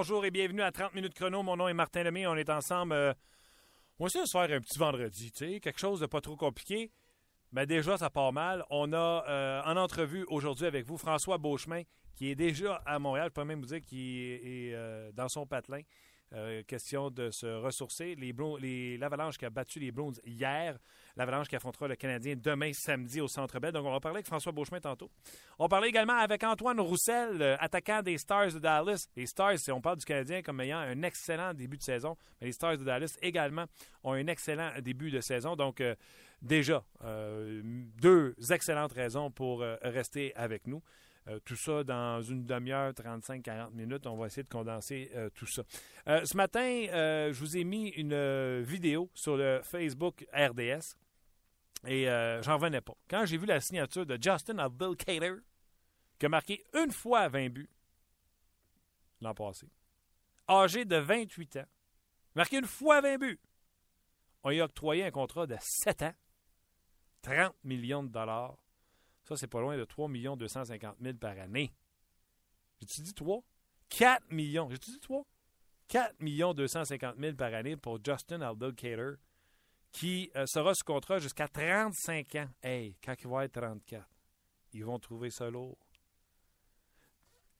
bonjour et bienvenue à 30 minutes chrono. Mon nom est Martin Lemay. On est ensemble. euh, on va essayer de se faire un petit vendredi, tu sais, quelque chose de pas trop compliqué. Mais déjà, ça part mal. On a euh, en entrevue aujourd'hui avec vous François Beauchemin, qui est déjà à Montréal. Je peux même vous dire qu'il est, euh, dans son patelin. Euh, question de se ressourcer. Les L'Avalanche qui a battu les Bruins hier. L'Avalanche qui affrontera le Canadien demain samedi au Centre Bell. Donc, on va parler avec François Beauchemin tantôt. On parlait également avec Antoine Roussel, euh, attaquant des Stars de Dallas. Les Stars, si on parle du Canadien comme ayant un excellent début de saison, mais les Stars de Dallas également ont un excellent début de saison. Donc, euh, déjà, deux excellentes raisons pour rester avec nous. Euh, tout ça dans une demi-heure, 35-40 minutes. On va essayer de condenser euh, tout ça. Euh, ce matin, je vous ai mis une vidéo sur le Facebook RDS et j'en revenais pas. Quand j'ai vu la signature de Justin Abdelkader, qui a marqué une fois 20 buts l'an passé, âgé de 28 ans, marqué une fois 20 buts, on lui a octroyé un contrat de 7 ans, 30 millions de dollars. Ça, c'est pas loin de 3 250 000 par année. J'ai-tu dit 3? 4 millions. J'ai-tu dit 3? 4 250 000 par année pour Justin Abdelkader, qui euh, sera sous contrat jusqu'à 35 ans. Hey, quand il va être 34, ils vont trouver ça lourd.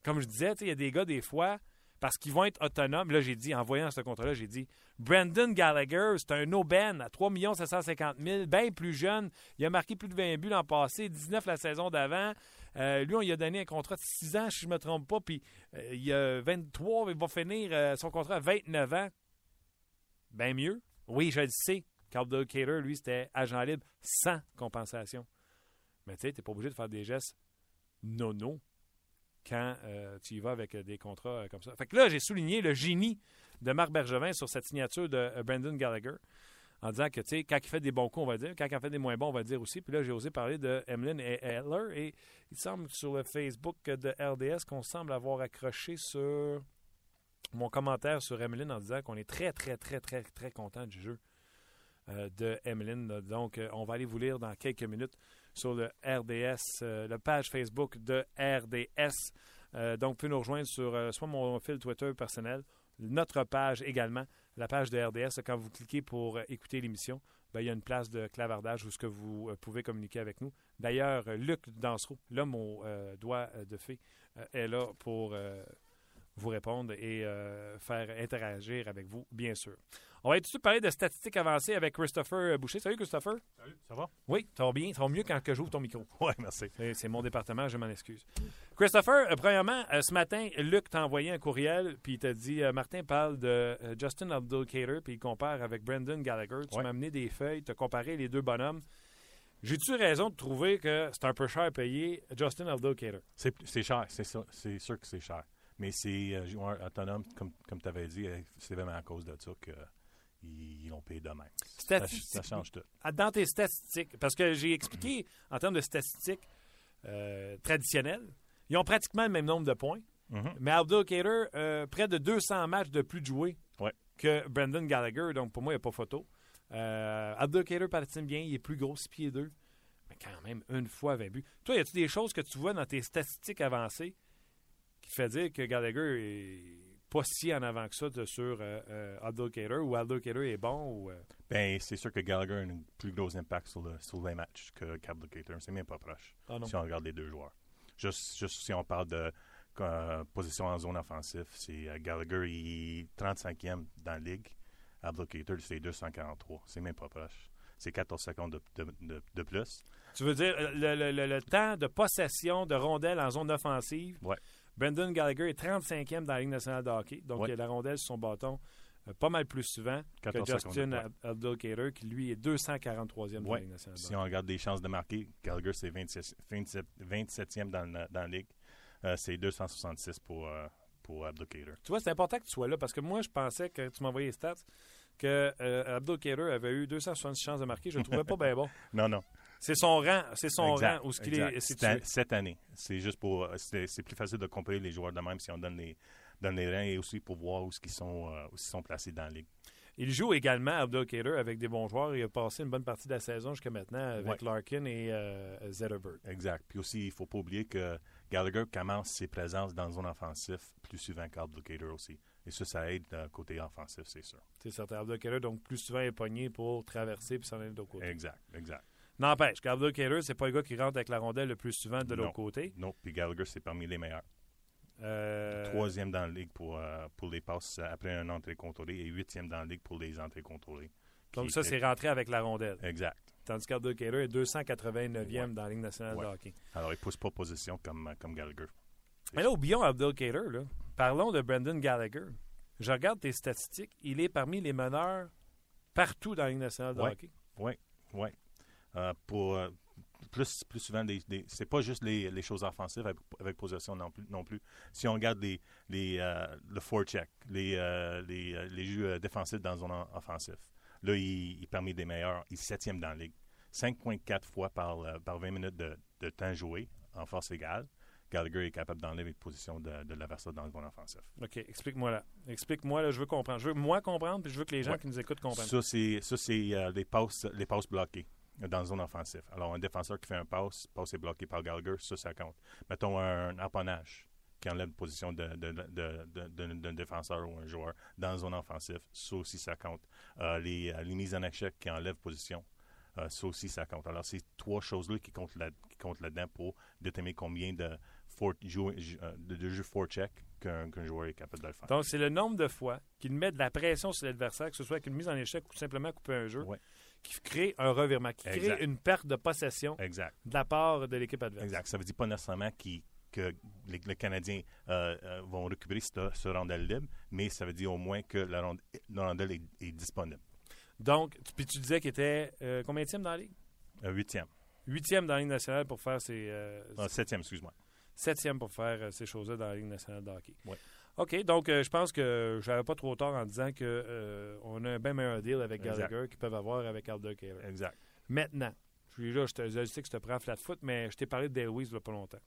Comme je disais, il y a des gars, des fois, parce qu'ils vont être autonomes. Là, j'ai dit, en voyant ce contrat-là, j'ai dit, Brandon Gallagher, c'est un aubaine à 3 750 000, bien plus jeune. Il a marqué plus de 20 buts l'an passé, 19 la saison d'avant. Euh, lui, on lui a donné un contrat de 6 ans, si je ne me trompe pas, puis euh, il a 23, il va finir euh, son contrat à 29 ans. Bien mieux. Oui, je le sais. Carl Cater, lui, c'était agent libre sans compensation. Mais tu sais, tu n'es pas obligé de faire des gestes nono quand euh, tu y vas avec euh, des contrats euh, comme ça. Fait que là, j'ai souligné le génie de Marc Bergevin sur cette signature de Brandon Gallagher en disant que, tu sais, quand il fait des bons coups, on va dire, quand il en fait des moins bons, on va dire aussi. Puis là, j'ai osé parler de Emlyn et Eller et il semble sur le Facebook de RDS qu'on semble avoir accroché sur mon commentaire sur Emlyn en disant qu'on est très, très, très, très, très content du jeu de Emlyn. Donc, on va aller vous lire dans quelques minutes sur le RDS, euh, la page Facebook de RDS. Euh, donc, vous pouvez nous rejoindre sur euh, soit mon fil Twitter personnel, notre page également, la page de RDS. Quand vous cliquez pour écouter l'émission, ben, il y a une place de clavardage où ce que vous pouvez communiquer avec nous. D'ailleurs, Luc Dansereau, l'homme au doigt de fée, est là pour vous répondre et faire interagir avec vous, bien sûr. On va tout de suite parler de statistiques avancées avec Christopher Boucher. Salut, Christopher. Salut, ça va? Oui, ça va bien. Ça va mieux quand que j'ouvre ton micro. Oui, merci. C'est mon département, je m'en excuse. Christopher, euh, premièrement, euh, ce matin, Luc t'a envoyé un courriel, puis il t'a dit euh, Martin parle de euh, Justin Abdelkader, puis il compare avec Brendan Gallagher. Tu Ouais. m'as amené des feuilles, tu as comparé les deux bonhommes. J'ai-tu raison de trouver que c'est un peu cher à payer Justin Abdelkader C'est cher, c'est sûr, sûr que c'est cher. Mais c'est euh, joueur autonome, comme, comme tu avais dit, euh, c'est vraiment à cause de ça qu'ils l'ont payé de même. Ça, change tout. Ah, Dans tes statistiques, parce que j'ai expliqué en termes de statistiques euh, traditionnelles, ils ont pratiquement le même nombre de points. Mhm. Mais Abdelkader, euh, près de 200 matchs de plus de joués Ouais. que Brendan Gallagher. Donc, pour moi, il n'y a pas photo. Euh, Abdelkader patine bien. Il est plus gros, 6 pieds 2. Mais quand même, une fois 20 buts. Toi, y a-tu des choses que tu vois dans tes statistiques avancées qui fait dire que Gallagher est pas si en avant que ça de- sur euh, euh, ou Abdelkader est bon ou... euh, Ben, c'est sûr que Gallagher a un plus gros impact sur, le, sur les matchs que Cablicator. C'est même pas proche. Ah. Si on regarde les deux joueurs. Juste, juste si on parle de euh, position en zone offensive, c'est euh, Gallagher, il est 35e dans la ligue. Abdelkader, c'est 243. C'est même pas proche. C'est 14 secondes de, de- de- de plus. Tu veux dire le, le- le- le temps de possession de rondelles en zone offensive? Ouais. Brendan Gallagher est 35e dans la Ligue nationale de hockey. Donc, Ouais. il a la rondelle sur son bâton euh, pas mal plus souvent que 14 Justin ouais. Abdelkader, qui lui est 243e dans Ouais. la Ligue nationale Si on regarde des chances de marquer, Gallagher, c'est 27, 27 27e dans, la- dans la ligue. Euh, c'est 266 pour, euh, pour Abdelkader. Tu vois, c'est important que tu sois là parce que moi, je pensais que tu m'envoyais les stats que euh, Abdelkader avait eu 266 chances de marquer. Je le trouvais pas bien bon. Non, non. C'est son rang, c'est son Exact, rang où ce qu'il est Cette situé. an- Cette année. C'est juste pour. euh, C'est plus facile de comparer les joueurs de même si on donne les, donne les rangs et aussi pour voir où ils sont, euh, où ils sont placés dans la ligue. Il joue également Abdelkader avec des bons joueurs. Il a passé une bonne partie de la saison jusqu'à maintenant avec Ouais. Larkin et euh, Zetterberg. Exact. Puis aussi, il ne faut pas oublier que Gallagher commence ses présences dans la zone offensive plus souvent qu'Abdelkader aussi. Et ça, ça aide euh, côté offensif, c'est sûr. C'est certain. Abdul donc plus souvent est pogné pour traverser puis s'en aller de l'autre côté. Exact, exact. N'empêche qu'Abdul Kader, c'est pas le gars qui rentre avec la rondelle le plus souvent de l'autre côté. Non, puis Gallagher, c'est parmi les meilleurs. Euh, Troisième dans la ligue pour, euh, pour les passes après un entrée contrôlée et huitième dans la ligue pour les entrées contrôlées. donc ça, est- c'est rentré avec la rondelle. Exact. Tandis qu'Abdul Kader est 289e Ouais. dans la Ligue nationale de hockey. Alors, il pousse pas position comme, euh, comme Gallagher. Mais là, oublions Abdul Kader. Là. Parlons de Brendan Gallagher. Je regarde tes statistiques. Il est parmi les meneurs partout dans la Ligue nationale de Ouais. hockey. Oui, oui. Euh, pour euh, plus, plus souvent, des, des- c'est pas juste les, les choses offensives avec, avec possession non plus, non plus. Si on regarde les, les, euh, le forecheck, les, les, les jeux défensifs dans zone en- offensif, là, il, parmi les meilleurs. Il est septième dans la ligue. 5,4 fois par, par 20 minutes de, de temps joué en force égale. Gallagher est capable d'enlever une position de, de l'adversaire dans le zone offensif. OK, explique-moi là. Explique-moi, là, je veux comprendre. Je veux moi comprendre, puis je veux que les gens Ouais. qui nous écoutent comprennent. Ça, c'est, ça, c'est euh, les, passes, les passes bloquées dans la zone offensive. Alors, un défenseur qui fait un passe, passe est bloqué par Gallagher, ça, ça compte. Mettons un harponnage qui enlève position de- de- de- de- d'un défenseur ou un joueur dans la zone offensive, ça aussi, ça compte. Euh, les, euh, les mises en échec qui enlèvent position, euh, ça aussi, ça compte. Alors, c'est trois choses-là qui comptent, là-dedans pour déterminer combien de, fort, jou- euh, de, jeux forecheck qu'un, joueur est capable de le faire. Donc, c'est le nombre de fois qu'il met de la pression sur l'adversaire, que ce soit avec une mise en échec ou simplement couper un jeu, Ouais. qui crée un revirement, qui crée une perte de possession Exact. de la part de l'équipe adverse. Exact. Ça veut dire pas nécessairement que les, les Canadiens euh, euh, vont récupérer ce, ce rondelle libre, mais ça veut dire au moins que la, ronde- la rondelle est, est disponible. Donc, tu- puis tu disais qu'il était euh, combien de dans la Ligue? Huitième. Huitième dans la Ligue nationale pour faire ses... septième, excuse-moi. Septième pour faire euh, ces choses-là dans la Ligue nationale de hockey. Ouais. OK, donc euh, je pense que j'avais pas trop tort en disant que euh, on a un bien meilleur deal avec. Gallagher qu'ils peuvent avoir avec Alder Kaler. Exact. Maintenant, je suis là, je, te, je sais que je te prends flat foot, mais je t'ai parlé de Dale Weiss il y a pas longtemps.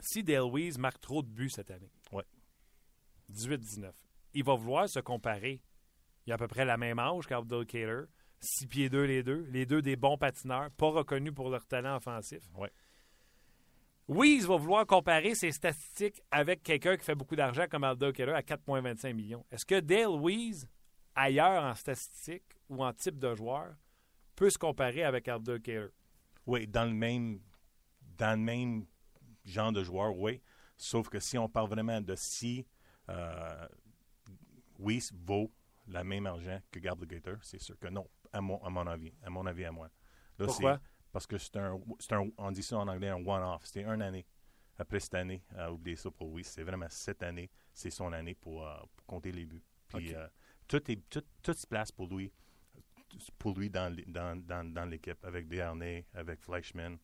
Si Dale Weiss marque trop de buts cette année, Ouais. 18-19, il va vouloir se comparer. Il a à peu près la même âge qu'Abdul Kaler, 6 pieds 2 les deux, les deux des bons patineurs, pas reconnus pour leur talent offensif. Ouais. Weiss va vouloir comparer ses statistiques avec quelqu'un qui fait beaucoup d'argent comme Aldo Keller à 4,25 millions. Est-ce que Dale Weiss, ailleurs en statistiques ou en type de joueur, peut se comparer avec Aldo Keller? Oui, dans le même dans le même genre de joueur, oui. Sauf que si on parle vraiment de si euh, Weiss vaut la même argent que Gator, c'est sûr que non, à mon, à mon avis. À mon avis, à moi. Là, Pourquoi? Parce que c'est un, c'est un, on dit ça en anglais, un one-off. C'était une année. Après cette année, euh, oubliez ça pour Weiss, c'est vraiment cette année, c'est son année pour, euh, pour compter les buts. Puis Ok. euh, tout, est, tout, tout se place pour lui, pour lui dans, dans, dans, dans l'équipe, avec Desharnais, avec Fleischmann.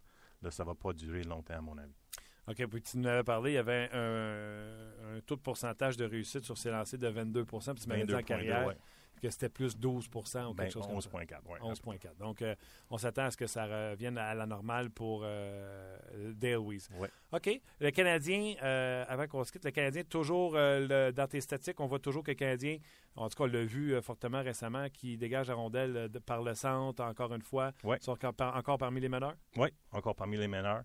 Là, ça va pas durer longtemps, à mon avis. OK, puis tu nous avais parlé, il y avait un, un taux de pourcentage de réussite sur ses lancers de 22 puis tu m'avais dit en 22,2, carrière ouais. Que c'était plus 12 ou quelque Ben, chose comme ça. 11,4. ouais. 11,4. Donc, euh, on s'attend à ce que ça revienne à la normale pour euh, Dale Weiss. Ouais. OK. Le Canadien, euh, avant qu'on se quitte, le Canadien, toujours euh, le- dans tes statistiques, on voit toujours que le Canadien, en tout cas, on l'a vu fortement récemment, qui dégage la rondelle de- par le centre, encore une fois, Ouais. sont encore, par- encore parmi les meneurs. Oui, encore parmi les meneurs.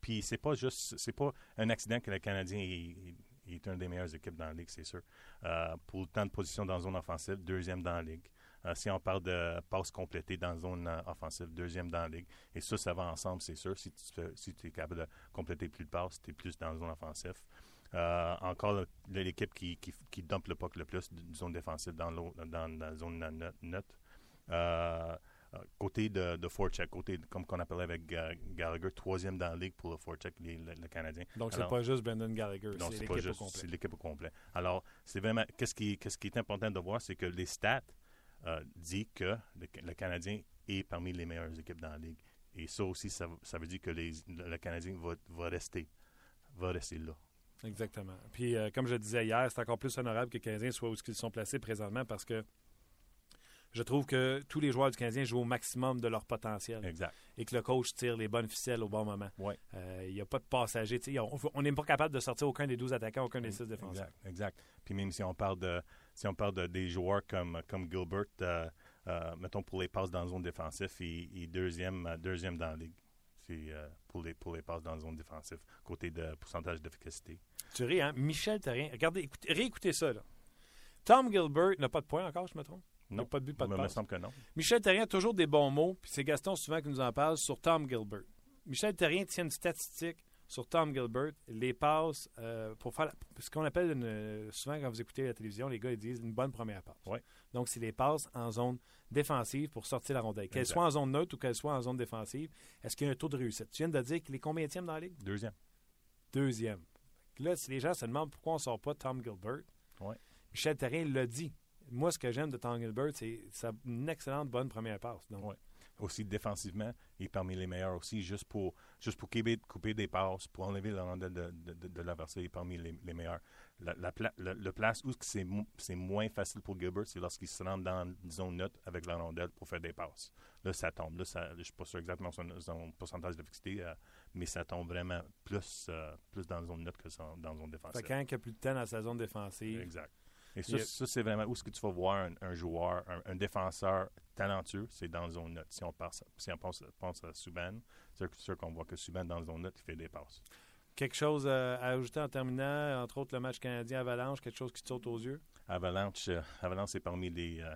Puis c'est pas juste, c'est pas un accident que le Canadien est- est une des meilleures équipes dans la ligue, c'est sûr. Euh, pour le temps de position dans la zone offensive, deuxième dans la ligue. Euh, si on parle de passes complétées dans la zone euh, offensive, deuxième dans la ligue. Et ça, ça va ensemble, c'est sûr. Si tu, es capable de compléter plus de passes, tu es plus dans la zone offensive. Encore l'équipe qui, dumpe le puck le plus zone défensive dans, dans, la zone net. Euh, côté de, de forecheck, côté de- comme qu'on appelait avec Gallagher, troisième dans la ligue pour le forecheck, les- le, le Canadien. Donc, c'est pas juste Brendan Gallagher, Non, c'est l'équipe au complet. c'est l'équipe au complet. Alors, c'est vraiment, qu'est-ce qui, qu'est-ce qui est important de voir, c'est que les stats euh, disent que le, le Canadien est parmi les meilleures équipes dans la ligue. Et ça aussi, ça, ça veut dire que les, le, le Canadien va, va rester, va rester là. Exactement. Puis, euh, comme je disais hier, c'est encore plus honorable que les Canadiens soient où ils sont placés présentement parce que je trouve que tous les joueurs du Canadien jouent au maximum de leur potentiel Exact. et que le coach tire les bonnes ficelles au bon moment. Ouais. Euh, Il n'y a pas de sais, On n'est pas capable de sortir aucun des 12 attaquants, aucun des 6 défenseurs. Exact, exact. Puis même si on parle de si on parle de, des joueurs comme, comme Gilbert, euh, euh, mettons pour les passes dans la zone défensive, il, est deuxième, euh, deuxième dans la ligue. Euh, pour, les, pour les passes dans la zone défensive, côté de pourcentage d'efficacité. Tu ris, hein? Michel Therrien. Regardez, écoutez, réécoutez ça. Là. Tom Gilbert n'a pas de points encore, je me trompe? Il Non. pas de but, pas de me, me passe. semble que non. Michel Terrien a toujours des bons mots, puis c'est Gaston souvent qui nous en parle sur Tom Gilbert. Michel Terrien tient une statistique sur Tom Gilbert, les passes euh, pour faire la- ce qu'on appelle une- souvent quand vous écoutez la télévision, les gars ils disent une bonne première passe. Ouais. Donc c'est les passes en zone défensive pour sortir la rondelle. Qu'elle soit en zone neutre ou qu'elle soit en zone défensive, est-ce qu'il y a un taux de réussite? Tu viens de dire qu'il est combien dans la ligue? Deuxième. Deuxième. Là, si les gens se demandent pourquoi on ne sort pas Tom Gilbert, Ouais. Michel Terrien l'a dit. Moi, ce que j'aime de Tom Gilbert, c'est sa- une excellente bonne première passe. Donc, Ouais. Aussi défensivement, il est parmi les meilleurs aussi, juste pour, juste pour couper, couper des passes, pour enlever la rondelle de, de, de, de l'adversaire, il est parmi les, les meilleurs. La, le, place où c'est mo- c'est moins facile pour Gilbert, c'est lorsqu'il se rend dans une zone neutre avec la rondelle pour faire des passes. Là, ça tombe. Là, ça, je ne suis pas sûr exactement son, son pourcentage d'efficacité, euh, mais ça tombe vraiment plus, euh, plus dans la zone neutre que son- dans la zone défensive. quand il n'y a plus de temps dans sa zone défensive, Exact. Et ça, ça, c'est vraiment où est-ce que tu vas voir un, un joueur, un, un défenseur talentueux, c'est dans la zone neutre. Si on pense, si on pense, pense à Subban, c'est sûr- qu'on voit que Subban, dans la zone neutre, il fait des passes. quelque chose à ajouter en terminant, entre autres le match canadien-Avalanche, quelque chose qui te saute aux yeux? Avalanche, euh, Avalanche c'est parmi les euh,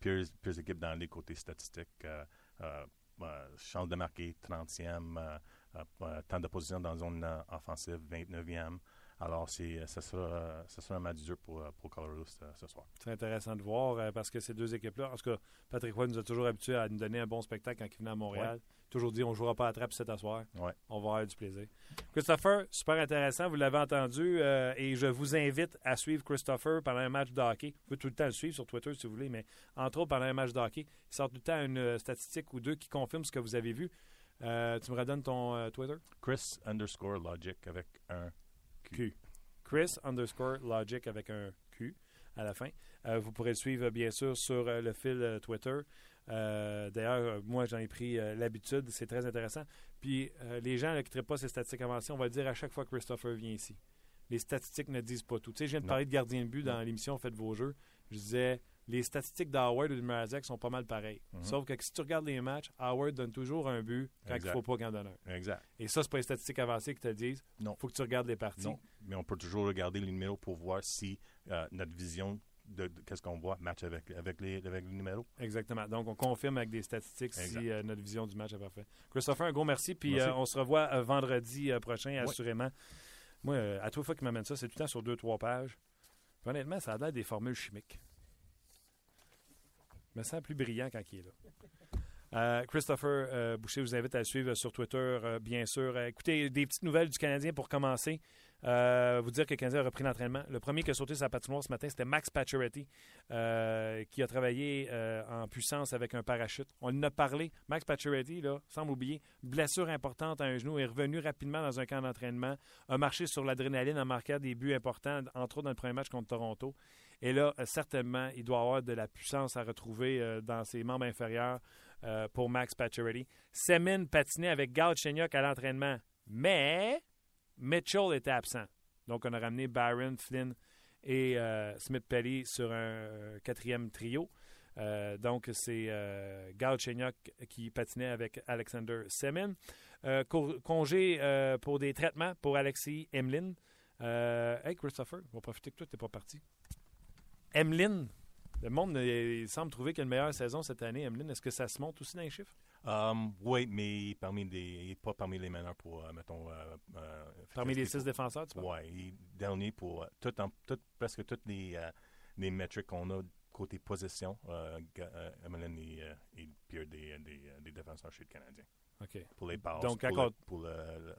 pires, pires équipes dans les côtés statistiques. Euh, euh, chance de marquer 30e, euh, euh, euh, temps de position dans la zone offensive 29e. Alors, c'est, euh, ça, sera, euh, ça sera un match dur pour, euh, pour Colorado ce, ce soir. C'est intéressant de voir parce que ces deux équipes-là, en tout cas, Patrick Roy nous a toujours habitués à nous donner un bon spectacle quand il venait à Montréal. Toujours dit on ne jouera pas à trappe cet soir. Ouais. On va avoir du plaisir. Christopher, super intéressant, vous l'avez entendu, euh, et je vous invite à suivre Christopher pendant un match de hockey. Vous pouvez tout le temps le suivre sur Twitter si vous voulez, mais entre autres pendant un match de hockey, il sort tout le temps une statistique ou deux qui confirme ce que vous avez vu. Euh, tu me redonnes ton euh, Twitter? Chris underscore logic avec un Q. Chris underscore logic avec un Q à la fin. Euh, vous pourrez le suivre bien sûr sur euh, le fil euh, Twitter. Euh, D'ailleurs, moi j'en ai pris euh, l'habitude, c'est très intéressant. Puis les gens là, qui ne traitent pas ces statistiques avancées, on va le dire à chaque fois que Christopher vient ici. Les statistiques ne disent pas tout. Tu sais, je viens de Non. parler de gardien de but dans l'émission Faites vos jeux. Je disais, les statistiques d'Howard ou de Mrazek sont pas mal pareilles. Mhm. Sauf que si tu regardes les matchs, Howard donne toujours un but quand il ne Exact. faut pas qu'il en donne un. Exact. Et ça, c'est pas les statistiques avancées qui te le disent. Non. faut que tu regardes les parties. Non, mais on peut toujours regarder les numéros pour voir si euh, notre vision de, de qu'est-ce qu'on voit match avec, avec, les, avec les numéros. Exactement. Donc, on confirme avec des statistiques Exact. si euh, notre vision du match est parfaite. Christopher, un gros merci. Puis, Merci. euh, on se revoit vendredi prochain, Oui. assurément. Moi, à toute fois qu'il m'amène ça, c'est tout le temps sur deux, trois pages. Puis, honnêtement, ça a l'air des formules chimiques. Me sens plus brillant quand il est là. Euh, Christopher euh, Boucher vous invite à suivre sur Twitter, euh, bien sûr. Écoutez, des petites nouvelles du Canadien pour commencer. Vous dire que le Canadien a repris l'entraînement. Le premier qui a sauté sa patinoire ce matin, c'était Max Pacioretty, qui a travaillé en puissance avec un parachute. On en a parlé. Max Pacioretty, là, semble oublier, blessure importante à un genou, est revenu rapidement dans un camp d'entraînement, a marché sur l'adrénaline en marquant des buts importants, entre autres dans le premier match contre Toronto. Et là, euh, certainement, il doit avoir de la puissance à retrouver euh, dans ses membres inférieurs euh, pour Max Pacioretty. Semin patinait avec Galchenyuk à l'entraînement, mais Mitchell était absent. Donc, on a ramené Barron, Flynn et euh, Smith Pelly sur un quatrième trio. Donc, c'est euh, Galchenyuk qui patinait avec Alexander Semin. Co- congé pour des traitements pour Alexis Emlin. Hey, Christopher, on va profiter que toi, tu n'es pas parti. Emlin, le monde il semble trouver qu'il y a une meilleure saison cette année. Emlin, est-ce que ça se monte aussi dans les chiffres? Um, oui, mais parmi des, il n'est pas parmi les meilleurs pour, euh, mettons... euh, euh, Parmi les six défenseurs, tu vois? Est dernier pour euh, tout en- tout- presque toutes les, les métriques qu'on a côté possession. Euh, Ga- euh, Emelin est, est le pire des, des, des défenseurs chez le Canadien. OK. Pour les passes, Donc, pour, le, pour le,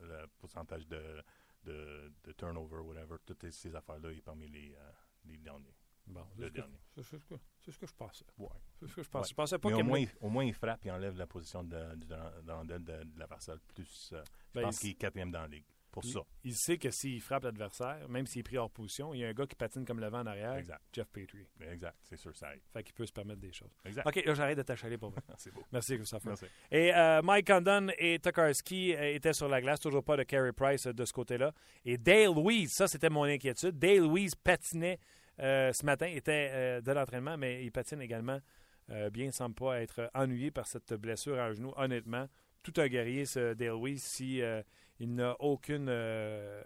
le- le pourcentage de, de, de turnover, whatever, toutes ces affaires-là, il est parmi les, les derniers. Bon, Le c'est ce, que- dernier. c'est ce que- c'est ce que je pensais. Ouais. C'est ce que je pensais. Ouais. Je pensais pas Mais au moins, il- au moins, il frappe et enlève la position de, de, de, de, l'adversaire. Plus, euh, je Ben, pense il- qu'il est quatrième dans la ligue. Pour il, ça. il sait que s'il frappe l'adversaire, même s'il est pris hors position, il y a un gars qui patine comme le vent en arrière, Exact. Jeff Petrie. Exact. C'est sûr, ça aide. Fait qu'il peut se permettre des choses. Exact. OK, là, j'arrête de t'achaler pour. C'est beau. Merci, Christopher. Merci. Et euh, Mike Condon et Tokarski euh, étaient sur la glace, toujours pas de Carey Price de ce côté-là. Et Dale Louise, ça c'était mon inquiétude. Dale Louise patinait ce matin, était euh, de l'entraînement, mais il patine également euh, bien. Il ne semble pas être ennuyé par cette blessure à un genou. Honnêtement, tout un guerrier, ce Louise, si euh, n'a aucune euh,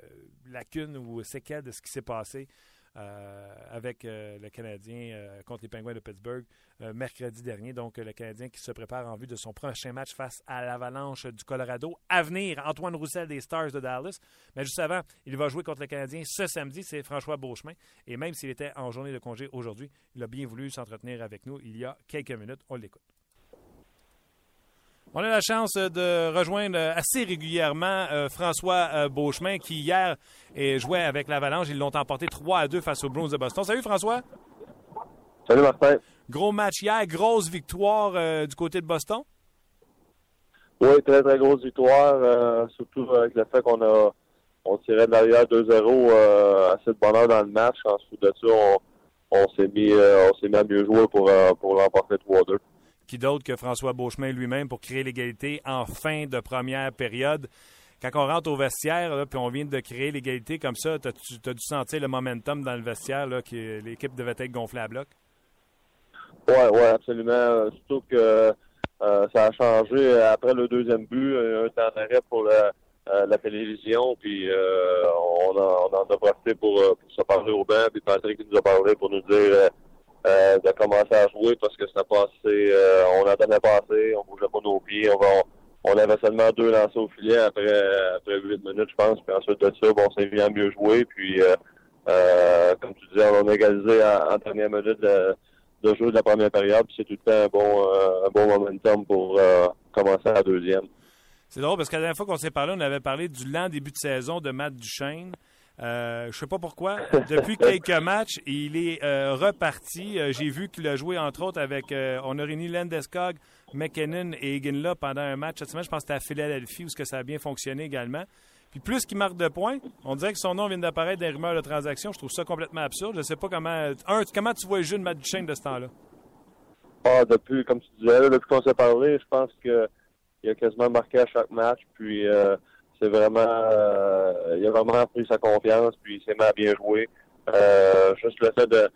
lacune ou séquelle de ce qui s'est passé. Avec le Canadien contre les Penguins de Pittsburgh mercredi dernier. Donc, le Canadien qui se prépare en vue de son prochain match face à l'Avalanche du Colorado. À venir, Antoine Roussel des Stars de Dallas. Mais juste avant, il va jouer contre le Canadien ce samedi. C'est François Beauchemin. Et même s'il était en journée de congé aujourd'hui, il a bien voulu s'entretenir avec nous il y a quelques minutes. On l'écoute. On a la chance de rejoindre assez régulièrement euh, François euh, Beauchemin qui hier jouait avec l'Avalanche. Ils l'ont emporté 3 à 2 face aux Bruins de Boston. Salut François. Salut Martin. Gros match hier, grosse victoire euh, du côté de Boston. Oui, très très grosse victoire, surtout avec le fait qu'on a on tirait de l'arrière 2-0 assez de bonheur dans le match. Ensuite de ça, on, s'est mis on s'est mis à mieux jouer pour, pour l'emporter 3-2 qui d'autre que François Beauchemin lui-même pour créer l'égalité en fin de première période. Quand on rentre au vestiaire, puis on vient de créer l'égalité comme ça, tu as, dû sentir le momentum dans le vestiaire, là, que l'équipe devait être gonflée à bloc? Oui, oui, absolument. Surtout que euh, ça a changé après le deuxième but, un temps d'arrêt pour euh, la télévision, puis euh, on, en a profité pour, pour se parler au banc, puis Patrick nous a parlé pour nous dire euh, de commencer à jouer parce que ça passé, euh, on n'entendait pas assez, on bougeait pas nos pieds, on, avait seulement deux lancers au filet après après huit minutes, je pense. Puis ensuite de ça, bon, on s'est bien mieux jouer. Puis euh, euh, comme tu disais, on a égalisé en, dernière minute de, de de la première période. Puis c'est tout le temps un bon un bon momentum pour commencer la deuxième. C'est drôle parce que la dernière fois qu'on s'est parlé, on avait parlé du lent début de saison de Matt Duchesne. Euh, je sais pas pourquoi. Depuis quelques matchs, il est euh, reparti. Euh, j'ai vu qu'il a joué, entre autres, avec euh, on a réuni Landeskog, McKinnon et Eginla pendant un match cette semaine. Je pense que c'était à Philadelphie où que ça a bien fonctionné également. Puis plus qu'il marque de points, on dirait que son nom vient d'apparaître dans les rumeurs de transaction. Je trouve ça complètement absurde. Je sais pas comment. Un, comment tu vois le jeu de Matt Duchesne de ce temps-là? Ah, depuis, comme tu disais, depuis qu'on s'est parlé, je pense qu'il a quasiment marqué à chaque match. Puis c'est vraiment, euh, il a vraiment pris sa confiance, puis il s'est à bien jouer. Euh, juste le fait de,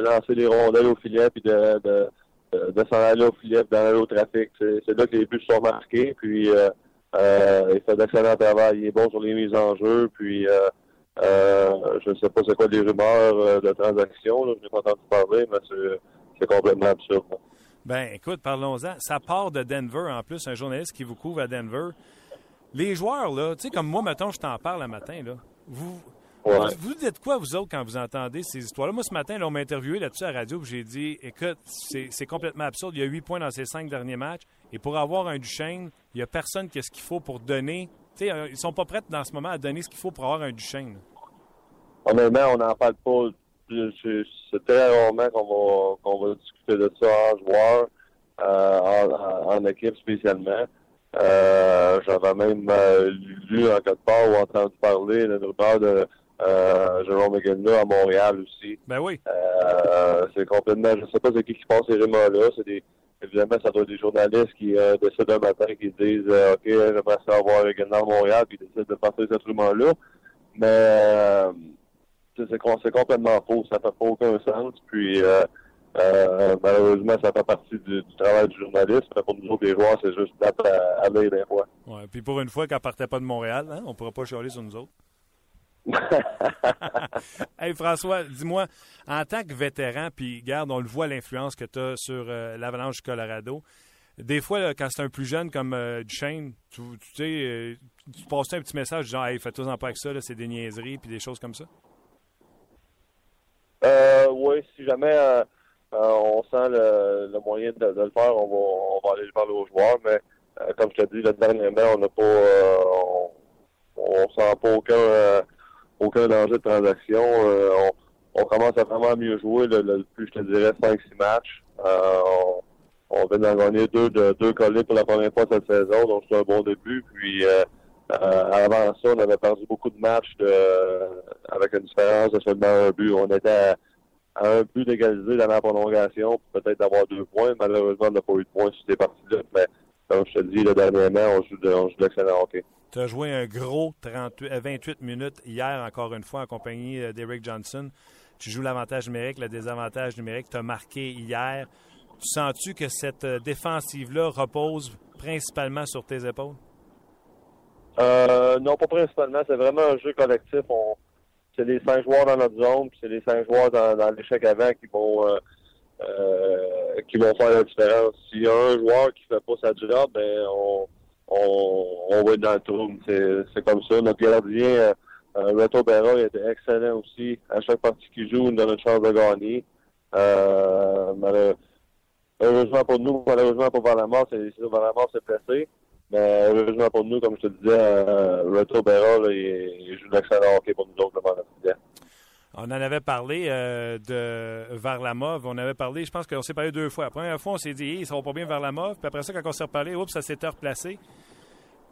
lancer les rondelles au filet, puis de, de, de, s'en aller au filet, d'en aller au trafic, c'est là que les buts sont marqués. Puis euh, il fait d'excellent travail, il est bon sur les mises en jeu, puis je ne sais pas c'est quoi les rumeurs de transactions, je n'ai pas entendu parler, mais c'est complètement absurde. Ben, écoute, parlons-en. Ça part de Denver en plus, un journaliste qui vous couvre à Denver. Les joueurs, là, tu sais, comme moi, mettons, je t'en parle un matin, là. Vous, vous, dites quoi, vous autres, quand vous entendez ces histoires-là? Moi, ce matin, là, on m'a interviewé là-dessus à la radio, j'ai dit, écoute, c'est complètement absurde. Il y a huit points dans ces cinq derniers matchs. Et pour avoir un Duchesne, il n'y a personne qui a ce qu'il faut pour donner. Tu sais, euh, ils sont pas prêts dans ce moment à donner ce qu'il faut pour avoir un Duchesne. Honnêtement, on n'en parle pas. C'est très rarement qu'on va, va discuter de ça en joueur, euh, en, équipe spécialement. Euh, J'avais même euh, lu en quelque part ou entendu parler de rumeur de euh, Jérôme McGinley à Montréal aussi. Ben oui. Euh, c'est complètement, je sais pas c'est qui qui passe ces rumeurs-là. C'est des, évidemment, ça doit être des journalistes qui euh, décident un matin qui disent, euh, OK, j'aimerais savoir McGinley à Montréal, puis ils décident de passer cette rumeur-là. Mais c'est complètement faux. Ça fait pas aucun sens. Puis euh, malheureusement, ça fait partie du, travail du journaliste. Mais pour nous autres, les joueurs, c'est juste d'être à, lire des fois. Ouais, puis pour une fois qu'elle partait pas de Montréal, hein, on ne pourra pas chialer sur nous autres. hey François, dis-moi, en tant que vétéran, puis garde, on le voit l'influence que tu as sur euh, l'Avalanche du Colorado. Des fois, quand c'est un plus jeune comme euh, Duchesne, tu, sais, euh, tu passes un petit message genre, hey, fais-toi en pas avec ça, c'est des niaiseries, puis des choses comme ça? oui, si jamais euh, on sent le, moyen de, le faire, on va, on va aller le parler aux joueurs, mais euh, comme je te dis, le dernièrement, on n'a pas euh, on, sent pas aucun aucun danger de transaction. On, on, commence à vraiment mieux jouer le, plus je te dirais 5-6 matchs. on, on vient d'en gagner deux de deux collés pour la première fois cette saison, donc c'est un bon début. Puis avant ça, on avait perdu beaucoup de matchs de, avec une différence de seulement un but. On était à un but d'égaliser dans la prolongation, peut-être d'avoir deux points. Malheureusement, on n'a pas eu de points sur ces parties-là, mais comme je te dis, le dernièrement, on joue de, on joue de l'excellent hockey. Tu as joué un gros 38, 28 euh, minutes hier, encore une fois, en compagnie euh, d'Eric Johnson. Tu joues l'avantage numérique, le désavantage numérique. Tu as marqué hier. Tu sens-tu que cette euh, défensive-là repose principalement sur tes épaules? Euh, non, pas principalement. C'est vraiment un jeu collectif. On, c'est les cinq joueurs dans notre zone, puis c'est les cinq joueurs dans, l'échec avant qui vont qui vont faire la différence. S'il y a un joueur qui fait pas sa job, ben on, on, on va être dans le trou. C'est comme ça. Notre gardien, euh, Reto Berra était excellent aussi. À chaque partie qu'il joue, il donne une chance de gagner. Euh, heureusement pour nous, malheureusement pour Valamar, c'est Valamar s'est blessé. Mais heureusement pour nous, comme je te disais, euh, Reto Berra, il, il, joue d'excellent hockey pour nous autres on en avait parlé euh, de Varlamov. On avait parlé, je pense qu'on s'est parlé deux fois. La première fois, on s'est dit, hey, ça va pas bien Varlamov. Puis après ça, quand on s'est reparlé, oups, ça s'était replacé.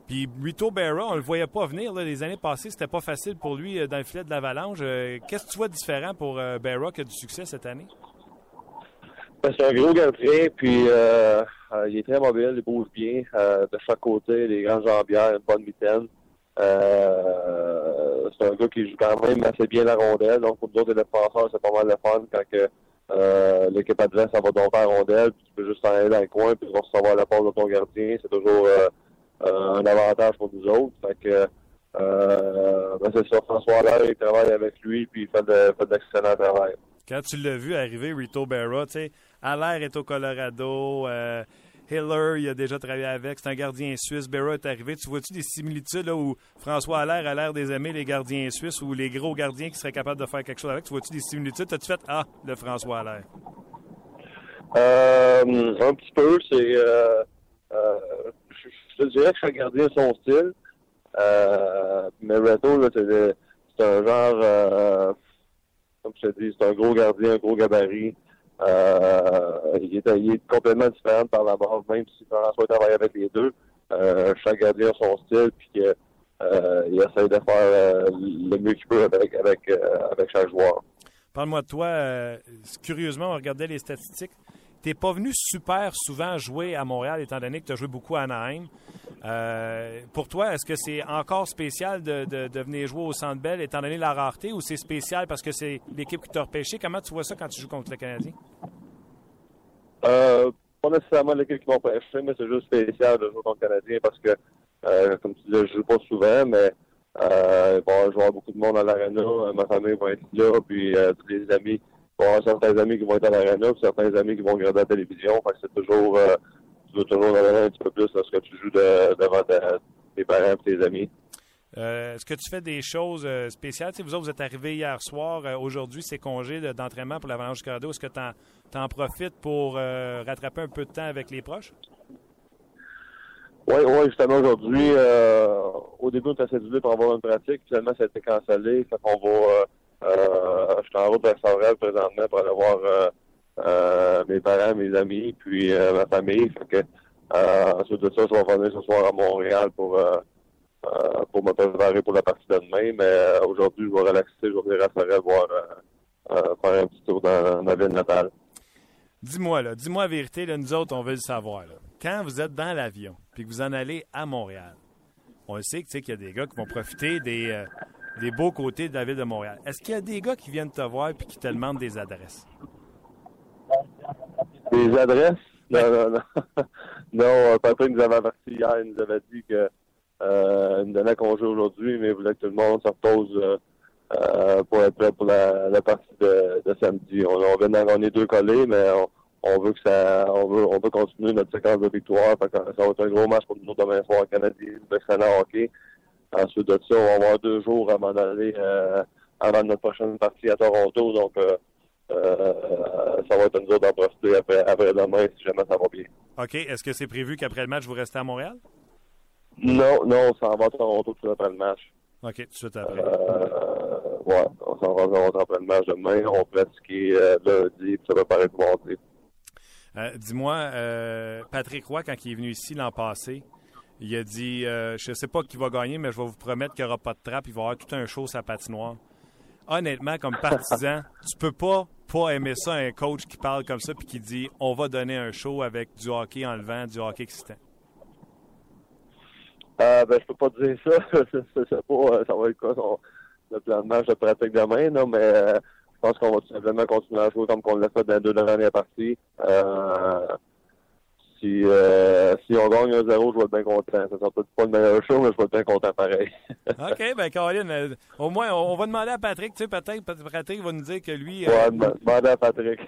Puis Rito Berra, on le voyait pas venir. Les années passées, c'était pas facile pour lui euh, dans le filet de l'Avalanche. Euh, qu'est-ce que tu vois différent pour Berra qui a du succès cette année? Ben, c'est un gros gardien, puis il est très mobile, il bouge bien de chaque côté, les grandes jambières, une bonne mitaine. Euh, c'est un gars qui joue quand même assez bien la rondelle. Donc, pour nous autres, défenseurs, c'est pas mal de fun quand que, euh, l'équipe adverse, ça va donc la rondelle, puis tu peux juste t'en aller dans le coin, puis vas recevoir la passe de ton gardien. C'est toujours euh, un avantage pour nous autres. Fait que, ben c'est ça, François Allaire, il travaille avec lui, puis il fait de, fait d'excellent travail. Quand tu l'as vu arriver, Rito Berra, tu sais, Allaire est au Colorado, Hiller, il a déjà travaillé avec. C'est un gardien suisse. Berra est arrivé. Tu vois-tu des similitudes là, où François Allaire a l'air des aimer les gardiens suisses ou les gros gardiens qui seraient capables de faire quelque chose avec? Tu vois-tu des similitudes? As-tu fait Ah, le François Allaire? Euh, un petit peu. C'est. Euh, euh, je, te dirais que chaque gardien a son style. Euh, mais Reto, c'est un genre. Euh, comme je te dis, c'est un gros gardien, un gros gabarit. Euh, il, est, complètement différent par la base, même si François travaille avec les deux. Euh, chaque gardien a son style, puis euh, il essaie de faire euh, le mieux qu'il peut avec, avec, euh, avec chaque joueur. Parle-moi de toi. Euh, curieusement, on regardait les statistiques. Tu n'es pas venu super souvent jouer à Montréal, étant donné que tu as joué beaucoup à Anaheim. Euh, pour toi, est-ce que c'est encore spécial de, de, venir jouer au Centre Bell, étant donné la rareté, ou c'est spécial parce que c'est l'équipe qui t'a repêché? Comment tu vois ça quand tu joues contre le Canadien? Euh, pas nécessairement l'équipe qui m'a repêché, mais c'est juste spécial de jouer contre le Canadien parce que, euh, comme tu disais, je joue pas souvent, mais euh, il va y avoir beaucoup de monde à l'aréna. Ma famille va être là, puis euh, tous les amis il va y avoir certains amis qui vont être à l'arena, certains amis qui vont regarder la télévision. Fait que c'est toujours, euh, tu veux toujours donner un petit peu plus lorsque tu joues de, devant ta, tes parents et tes amis. Euh, Est-ce que tu fais des choses euh, spéciales? vous autres, vous êtes arrivés hier soir. Euh, Aujourd'hui, c'est congé d'entraînement pour l'Avalanche du Colorado. Est-ce que tu en, en, profites pour rattraper un peu de temps avec les proches? Oui, oui, justement, aujourd'hui, au début, on était cédulé pour avoir une pratique. Finalement, ça a été cancellé. Fait qu'on va je suis en route vers Sorel présentement pour aller voir euh, euh, mes parents, mes amis, puis euh, ma famille. Euh, ensuite de ça, je vais revenir ce soir à Montréal pour, euh, pour me préparer pour la partie de demain. Mais aujourd'hui, je vais relaxer, je vais venir à Sorel voir, faire un petit tour dans, ma ville natale. Dis-moi, là, dis-moi la vérité, là, nous autres, on veut le savoir. Là. Quand vous êtes dans l'avion, puis que vous en allez à Montréal, on sait qu'il y a des gars qui vont profiter des, euh, des beaux côtés de la ville de Montréal. Est-ce qu'il y a des gars qui viennent te voir et qui te demandent des adresses? Des adresses? Non, non, non. non, Patrick nous avait averti hier, il nous avait dit que euh, il nous donnait congé aujourd'hui, mais il voulait que tout le monde se repose euh, euh, pour être prêt pour la, la partie de, de, samedi. On, on vient d'en gagner deux collés, mais on, on, veut que ça on veut on veut continuer notre séquence de victoire. ça va être un gros match pour nous demain soir Canadien, excellent hockey. Ensuite de ça, on va avoir deux jours avant d'aller euh, avant notre prochaine partie à Toronto. Donc, euh, euh, ça va être une journée d'en profiter après, après demain si jamais ça va bien. OK. Est-ce que c'est prévu qu'après le match, vous restez à Montréal? Non, non, on s'en va à Toronto tout après le match. OK, tout de suite après. Ouais, on s'en va à Toronto après le match demain. On pratique lundi, puis ça va paraître mardi. Dis-moi, euh, Patrick Roy, quand il est venu ici l'an passé, il a dit euh, Je sais pas qui va gagner, mais je vais vous promettre qu'il n'y aura pas de trappe. Il va y avoir tout un show sa patinoire. Honnêtement, comme partisan, tu peux pas pas aimer ça, un coach qui parle comme ça puis qui dit On va donner un show avec du hockey enlevant, du hockey excitant. Euh, ben, je peux pas dire ça. je sais pas, ça va être quoi son, le plan de match de pratique demain, non, mais euh, je pense qu'on va tout simplement continuer à jouer comme on l'a fait dans les deux dernières parties. Euh, si, euh, si on gagne 1-0, je vais être bien content. Ça sera peut-être pas le meilleur show, mais je vais être bien content pareil. OK, ben Caroline, euh, au moins, on, va demander à Patrick, tu sais, peut-être, Patrick va nous dire que lui... Euh, ouais, demander à Patrick.